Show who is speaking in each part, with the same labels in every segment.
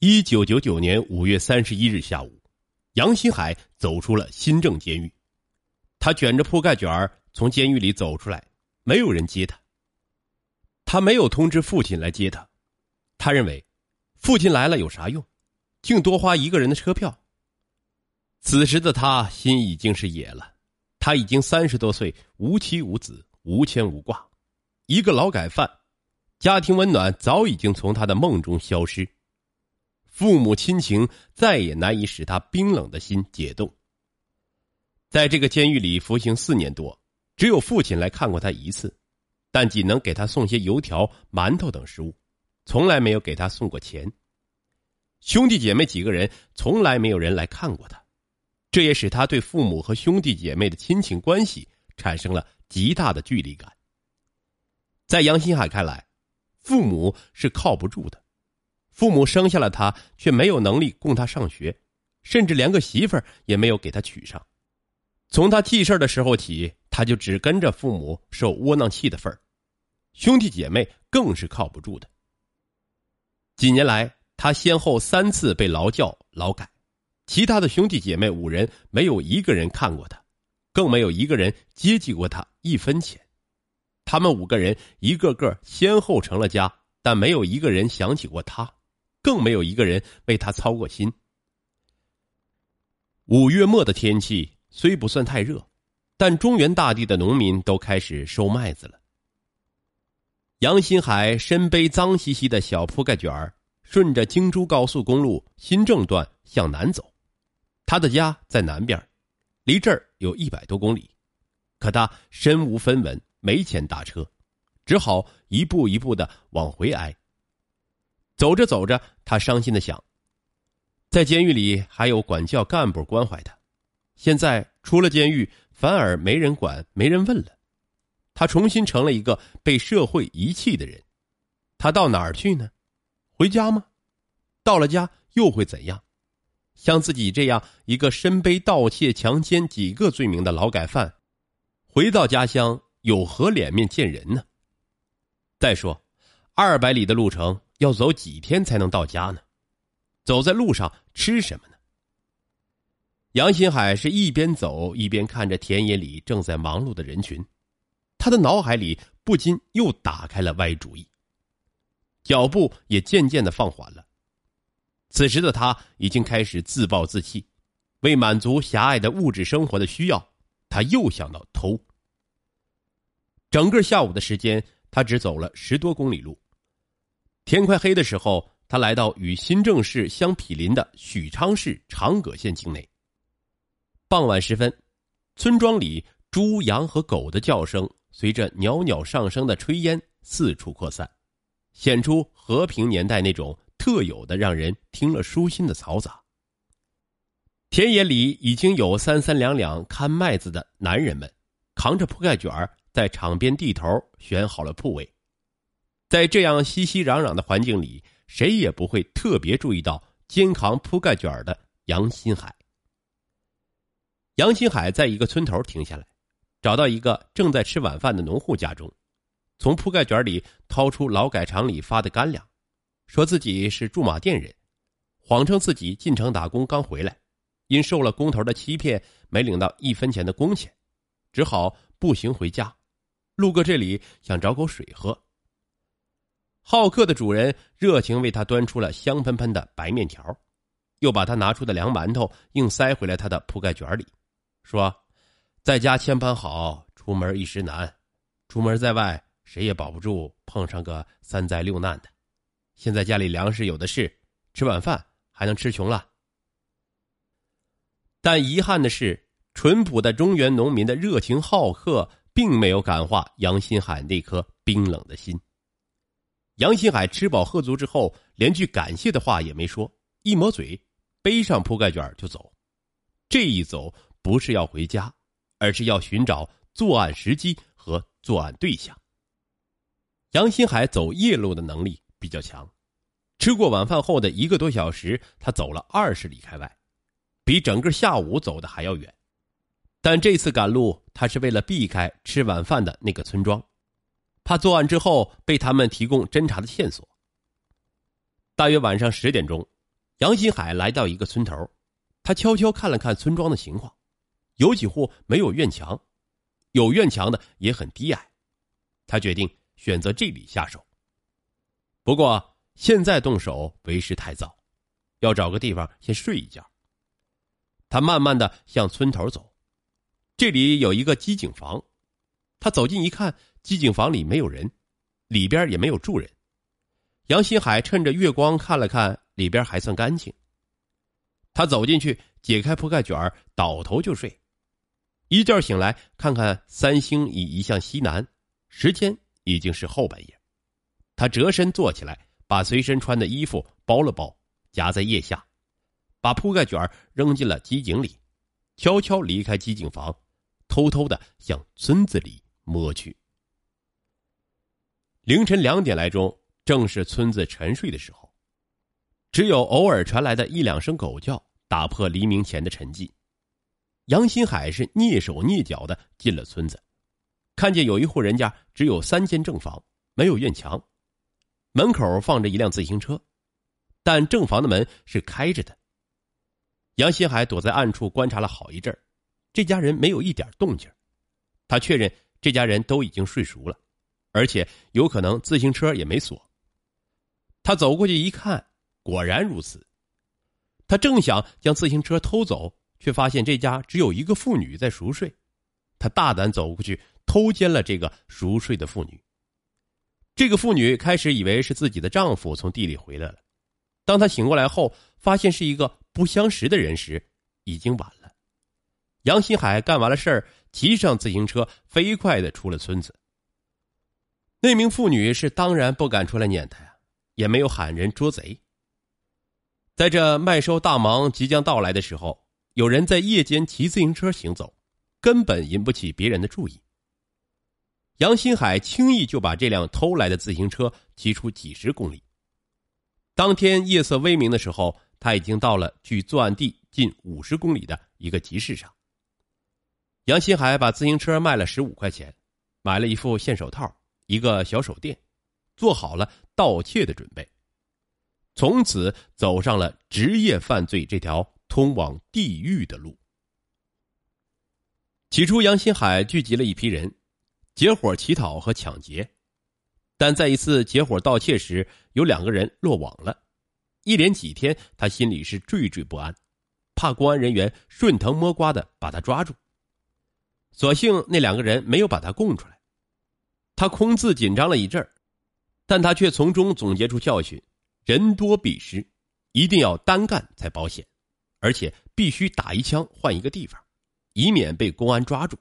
Speaker 1: 一九九九年五月三十一日下午，杨新海走出了新郑监狱。他卷着铺盖卷儿从监狱里走出来，没有人接他。他没有通知父亲来接他，他认为，父亲来了有啥用，竟多花一个人的车票。此时的他心已经是野了，他已经三十多岁，无妻无子，无牵无挂，一个劳改犯，家庭温暖早已经从他的梦中消失。父母亲情再也难以使他冰冷的心解冻。在这个监狱里服刑四年多，只有父亲来看过他一次，但仅能给他送些油条、馒头等食物，从来没有给他送过钱。兄弟姐妹几个人，从来没有人来看过他，这也使他对父母和兄弟姐妹的亲情关系产生了极大的距离感。在杨新海看来，父母是靠不住的。父母生下了他，却没有能力供他上学，甚至连个媳妇儿也没有给他娶上。从他记事的时候起，他就只跟着父母受窝囊气的份儿，兄弟姐妹更是靠不住的。几年来，他先后三次被劳教、劳改，其他的兄弟姐妹五人没有一个人看过他，更没有一个人接济过他一分钱。他们五个人一个个先后成了家，但没有一个人想起过他。更没有一个人为他操过心。五月末的天气虽不算太热，但中原大地的农民都开始收麦子了。杨新海身背脏兮兮的小铺盖卷儿，顺着京珠高速公路新郑段向南走。他的家在南边，离这儿有一百多公里，可他身无分文，没钱打车，只好一步一步的往回挨。走着走着，他伤心的想：在监狱里还有管教干部关怀他，现在出了监狱，反而没人管、没人问了。他重新成了一个被社会遗弃的人。他到哪儿去呢？回家吗？到了家又会怎样？像自己这样一个身背盗窃、强奸几个罪名的劳改犯，回到家乡有何脸面见人呢？再说，二百里的路程。要走几天才能到家呢？走在路上吃什么呢？杨新海是一边走一边看着田野里正在忙碌的人群，他的脑海里不禁又打开了歪主意，脚步也渐渐的放缓了。此时的他已经开始自暴自弃，为满足狭隘的物质生活的需要，他又想到偷。整个下午的时间，他只走了十多公里路。天快黑的时候，他来到与新郑市相毗邻的许昌市长葛县境内。傍晚时分，村庄里猪、羊和狗的叫声随着袅袅上升的炊烟四处扩散，显出和平年代那种特有的让人听了舒心的嘈杂。田野里已经有三三两两看麦子的男人们，扛着铺盖卷在场边地头选好了铺位。在这样熙熙攘攘的环境里，谁也不会特别注意到肩扛铺盖卷的杨新海。杨新海在一个村头停下来，找到一个正在吃晚饭的农户家中，从铺盖卷里掏出劳改场里发的干粮，说自己是驻马店人，谎称自己进城打工刚回来，因受了工头的欺骗，没领到一分钱的工钱，只好步行回家，路过这里想找口水喝。好客的主人热情为他端出了香喷喷的白面条，又把他拿出的凉馒头硬塞回来他的铺盖卷里，说：“在家千般好，出门一时难。出门在外，谁也保不住碰上个三灾六难的。现在家里粮食有的是，吃晚饭还能吃穷了。”但遗憾的是，淳朴的中原农民的热情好客，并没有感化杨新海那颗冰冷的心。杨新海吃饱喝足之后，连句感谢的话也没说，一抹嘴，背上铺盖卷就走。这一走不是要回家，而是要寻找作案时机和作案对象。杨新海走夜路的能力比较强，吃过晚饭后的一个多小时，他走了二十里开外，比整个下午走的还要远。但这次赶路，他是为了避开吃晚饭的那个村庄。怕作案之后被他们提供侦查的线索。大约晚上十点钟，杨新海来到一个村头，他悄悄看了看村庄的情况，有几户没有院墙，有院墙的也很低矮。他决定选择这里下手。不过现在动手为时太早，要找个地方先睡一觉。他慢慢的向村头走，这里有一个机井房。他走近一看，机井房里没有人，里边也没有住人。杨新海趁着月光看了看。里边还算干净。他走进去，解开铺盖卷倒头就睡。一觉醒来，看看三星已移向西南，时间已经是后半夜。他折身坐起来，把随身穿的衣服包了包，夹在腋下，把铺盖卷扔进了机井里，悄悄离开机井房，偷偷的向村子里摸去。凌晨两点来钟，正是村子沉睡的时候。只有偶尔传来的一两声狗叫，打破黎明前的沉寂。杨新海是蹑手蹑脚的进了村子，看见有一户人家只有三间正房，没有院墙，门口放着一辆自行车，但正房的门是开着的。杨新海躲在暗处观察了好一阵这家人没有一点动静，他确认这家人都已经睡熟了，而且有可能自行车也没锁。他走过去一看。果然如此，他正想将自行车偷走，却发现这家只有一个妇女在熟睡。他大胆走过去，偷奸了这个熟睡的妇女。这个妇女开始以为是自己的丈夫从地里回来了，当她醒过来后，发现是一个不相识的人时，已经晚了。杨新海干完了事儿，骑上自行车，飞快的出了村子。那名妇女是当然不敢出来撵他呀，也没有喊人捉贼。在这麦收大忙即将到来的时候，有人在夜间骑自行车行走，根本引不起别人的注意。杨新海轻易就把这辆偷来的自行车骑出几十公里。当天夜色微明的时候，他已经到了距作案地近五十公里的一个集市上。杨新海把自行车卖了十五块钱，买了一副线手套，一个小手电，做好了盗窃的准备。从此走上了职业犯罪这条通往地狱的路。起初，杨新海聚集了一批人，结伙乞讨和抢劫，但在一次结伙盗窃时，有两个人落网了。一连几天，他心里是惴惴不安，怕公安人员顺藤摸瓜的把他抓住。所幸那两个人没有把他供出来，他空自紧张了一阵但他却从中总结出教训。人多必失，一定要单干才保险，而且必须打一枪换一个地方，以免被公安抓住。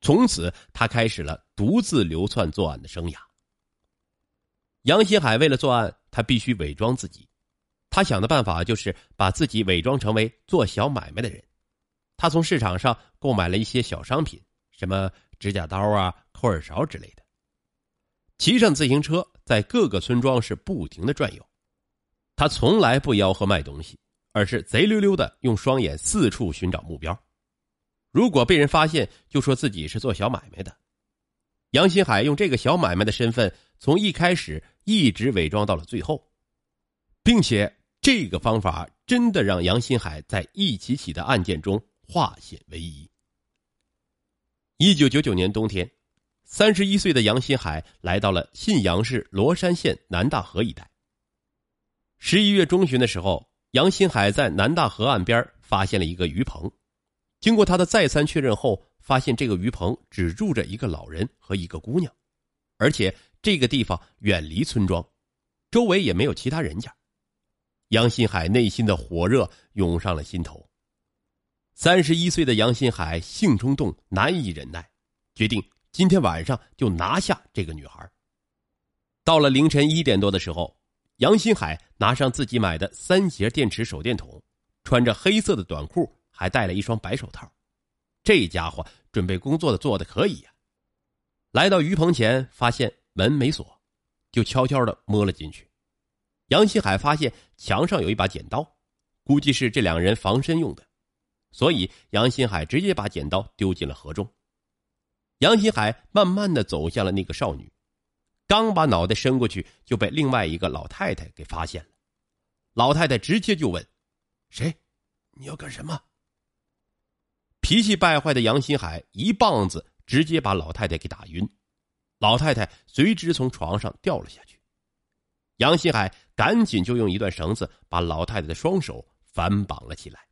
Speaker 1: 从此，他开始了独自流窜作案的生涯。杨新海为了作案，他必须伪装自己。他想的办法就是把自己伪装成为做小买卖的人。他从市场上购买了一些小商品，什么指甲刀啊、抠耳勺之类的。骑上自行车，在各个村庄是不停的转悠。他从来不吆喝卖东西，而是贼溜溜的用双眼四处寻找目标。如果被人发现，就说自己是做小买卖的。杨新海用这个小买卖的身份，从一开始一直伪装到了最后，并且这个方法真的让杨新海在一起起的案件中化险为夷。一九九九年冬天。三十一岁的杨新海来到了信阳市罗山县南大河一带。十一月中旬的时候，杨新海在南大河岸边发现了一个鱼棚。经过他的再三确认后，发现这个鱼棚只住着一个老人和一个姑娘，而且这个地方远离村庄，周围也没有其他人家。杨新海内心的火热涌上了心头。三十一岁的杨新海性冲动，难以忍耐，决定。今天晚上就拿下这个女孩。到了凌晨一点多的时候，杨新海拿上自己买的三节电池手电筒，穿着黑色的短裤，还戴了一双白手套。这家伙准备工作的做的可以呀。来到鱼棚前，发现门没锁，就悄悄的摸了进去。杨新海发现墙上有一把剪刀，估计是这两人防身用的，所以杨新海直接把剪刀丢进了河中。杨新海慢慢的走向了那个少女，刚把脑袋伸过去，就被另外一个老太太给发现了。老太太直接就问：“谁？你要干什么？”脾气败坏的杨新海一棒子直接把老太太给打晕，老太太随之从床上掉了下去。杨新海赶紧就用一段绳子把老太太的双手反绑了起来。